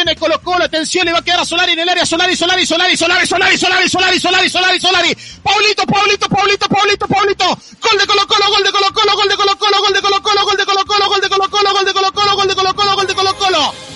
Viene Colo Colo, atención, le va a quedar a Solari en el área, Solari, Solari, Solari, Solari, Solari, Solari, Solari, Solari, Solari, Solari, Paulito, Paulito, Paulito, Paulito, Paulito, gol de Colo Colo, gol de Colo Colo, gol de Colo Colo, gol de Colo Colo, gol de Colo Colo, gol de Colo Colo, gol de Colo Colo, gol de Colo Colo, gol de Colo Colo, ¡Gol!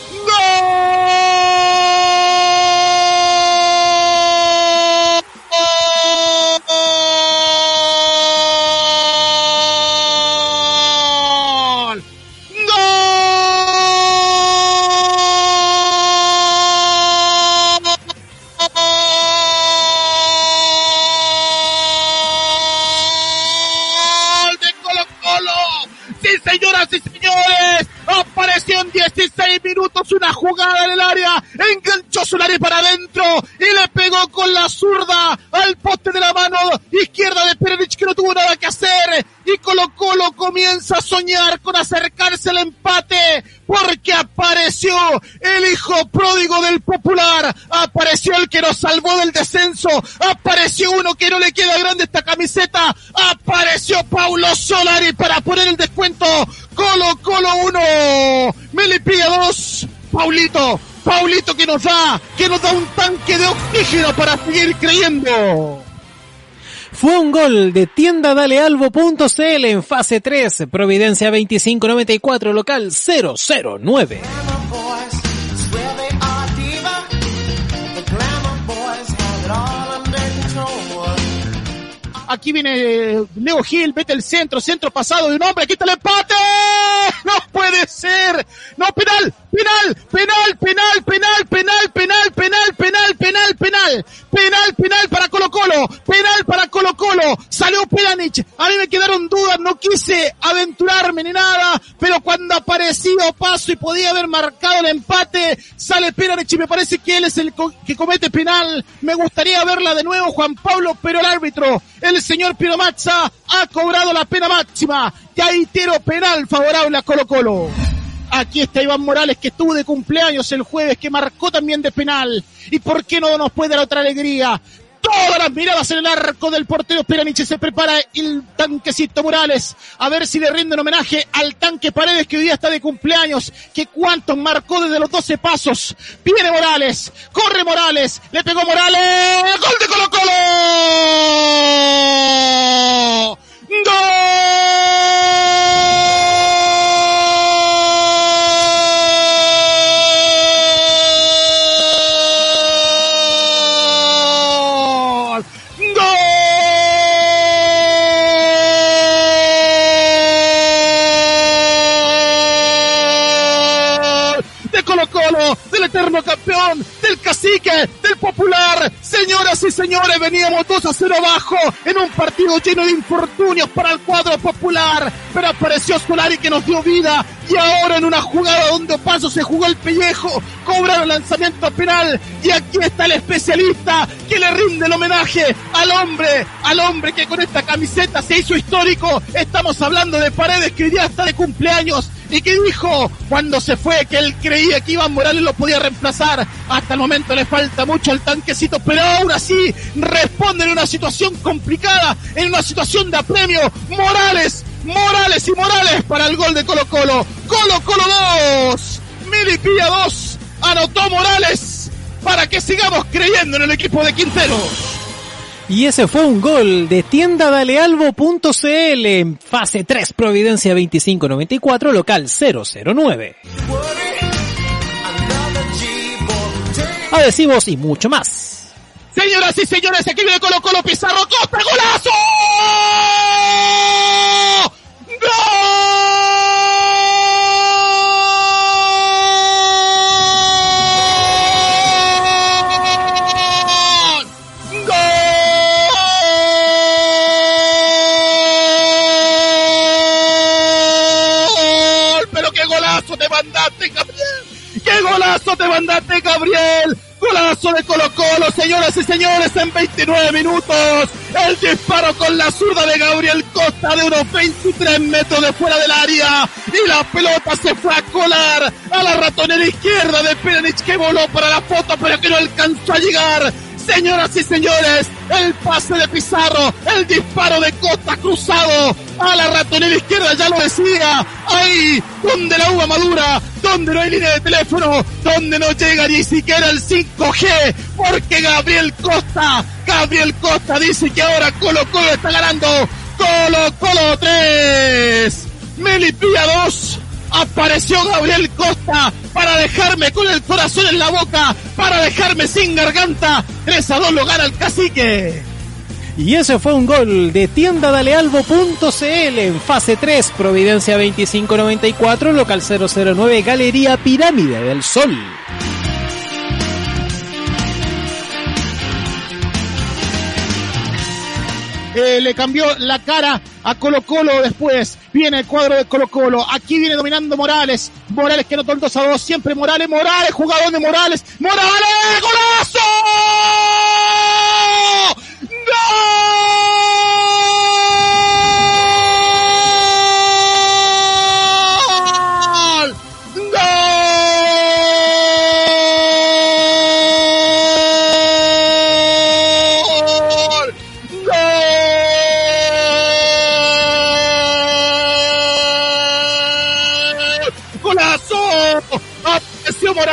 Una jugada en el área, enganchó Solari para adentro y le pegó con la zurda al poste de la mano izquierda de Perevich que no tuvo nada que hacer. Y Colo Colo comienza a soñar con acercarse al empate porque apareció el hijo pródigo del popular, apareció el que nos salvó del descenso, apareció uno que no le queda grande esta camiseta, apareció Paulo Solari para poner el descuento, Colo Colo 1, Melipilla 2, Paulito, Paulito que nos da, que nos da un tanque de oxígeno para seguir creyendo. Fue un gol de tiendadalealbo.cl en fase 3, Providencia 2594, local 009. Aquí viene Leo Gil, vete el centro, centro pasado de un hombre, aquí el empate. No puede ser. No, penal, penal, penal, penal, penal, penal, penal, penal, penal, penal, penal, penal, penal para Colo Colo, penal para Colo Colo. Salió Pelanich. A mí me quedaron dudas, no quise aventurarme ni nada, pero cuando apareció Paso y podía haber marcado el empate, sale Pelanich y me parece que él es el que comete penal. Me gustaría verla de nuevo, Juan Pablo, pero el árbitro, el señor Pino Mazza, ha cobrado la pena máxima. Y ahí tiro penal favorable a Colo Colo. Aquí está Iván Morales que estuvo de cumpleaños el jueves, que marcó también de penal. ¿Y por qué no nos puede dar otra alegría? Todas las miradas en el arco del portero Peranich se prepara el tanquecito Morales. A ver si le rinden homenaje al tanque Paredes que hoy día está de cumpleaños. Que cuántos marcó desde los 12 pasos. Viene Morales. Corre Morales. Le pegó Morales. Gol de Colo Colo. ¡Gol! Campeón, del cacique, del popular. Señoras y señores, veníamos 2 a 0 abajo en un partido lleno de infortunios para el cuadro popular. Pero apareció Solari que nos dio vida y ahora en una jugada donde Paso se jugó el pellejo, cobraron lanzamiento penal y aquí está el especialista que le rinde el homenaje al hombre, al hombre que con esta camiseta se hizo histórico. Estamos hablando de Paredes que hoy día está de cumpleaños y que dijo cuando se fue que él creía que Iván Morales lo podía reemplazar. Hasta el momento le falta mucho al tanquecito, pero aún así responde en una situación complicada, en una situación de apremio. Morales, Morales y Morales para el gol de Colo Colo. Colo Colo 2, Milipilla 2, anotó Morales para que sigamos creyendo en el equipo de Quintero. Y ese fue un gol de tiendadalealbo.cl en fase 3, Providencia 2594, local 009. Adhesivos y mucho más. Señoras y señores, aquí viene Colo Colo Pizarro Costa, golazo. Golazo te mandaste, Gabriel! Golazo de Colo Colo, señoras y señores, en 29 minutos. El disparo con la zurda de Gabriel Costa de unos 23 metros de fuera del área. Y la pelota se fue a colar a la ratonera izquierda de Perenich que voló para la foto pero que no alcanzó a llegar. Señoras y señores, el pase de Pizarro, el disparo de Costa cruzado a la ratonera izquierda, ya lo decía, ahí donde la uva madura, donde no hay línea de teléfono, donde no llega ni siquiera el 5G, porque Gabriel Costa, Gabriel Costa dice que ahora Colo Colo está ganando, Colo Colo 3, Melipilla 2, apareció Gabriel Costa para dejarme con el corazón en la boca, para dejarme sin garganta. 3 a 2 lo gana el cacique. Y ese fue un gol de tiendadalealbo.cl en fase 3, Providencia 2594, local 009, Galería Pirámide del Sol. Eh, le cambió la cara a Colo Colo después. Viene el cuadro de Colo Colo. Aquí viene dominando Morales. Morales que no el 2 a 2. Siempre Morales, Morales, jugador de Morales. ¡Morales! ¡Golazo!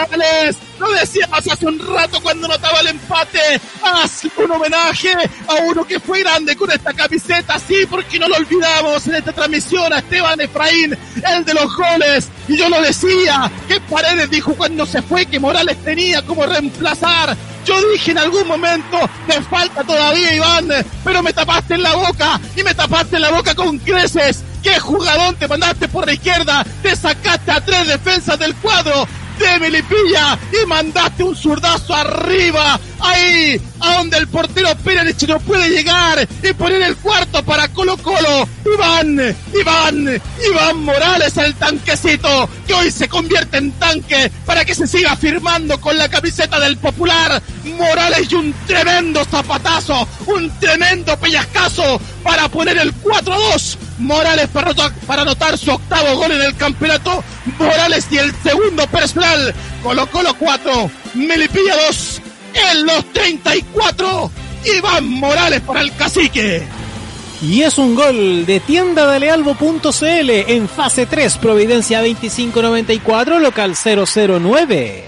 Morales! Lo decíamos hace un rato cuando notaba el empate. Haz un homenaje a uno que fue grande con esta camiseta. Sí, porque no lo olvidamos en esta transmisión a Esteban Efraín, el de los goles. Y yo lo decía, que Paredes dijo cuando se fue que Morales tenía como reemplazar. Yo dije en algún momento, me falta todavía Iván, pero me tapaste en la boca y me tapaste en la boca con creces. ¿Qué jugador te mandaste por la izquierda? Te sacaste a tres defensas del cuadro de Melipilla y mandaste un zurdazo arriba, ahí, a donde el portero Pérez no puede llegar y poner el cuarto para Colo Colo. Iván, Iván, Iván Morales, el tanquecito, que hoy se convierte en tanque para que se siga firmando con la camiseta del Popular. Morales y un tremendo zapatazo, un tremendo pellizcazo para poner el 4-2. Morales para, para anotar su octavo gol en el campeonato. Morales y el segundo personal. Colo Colo 4, Melipilla 2. En los 34, Iván Morales para el cacique. Y es un gol de tiendadalealbo.cl en fase 3, Providencia 2594, local 009.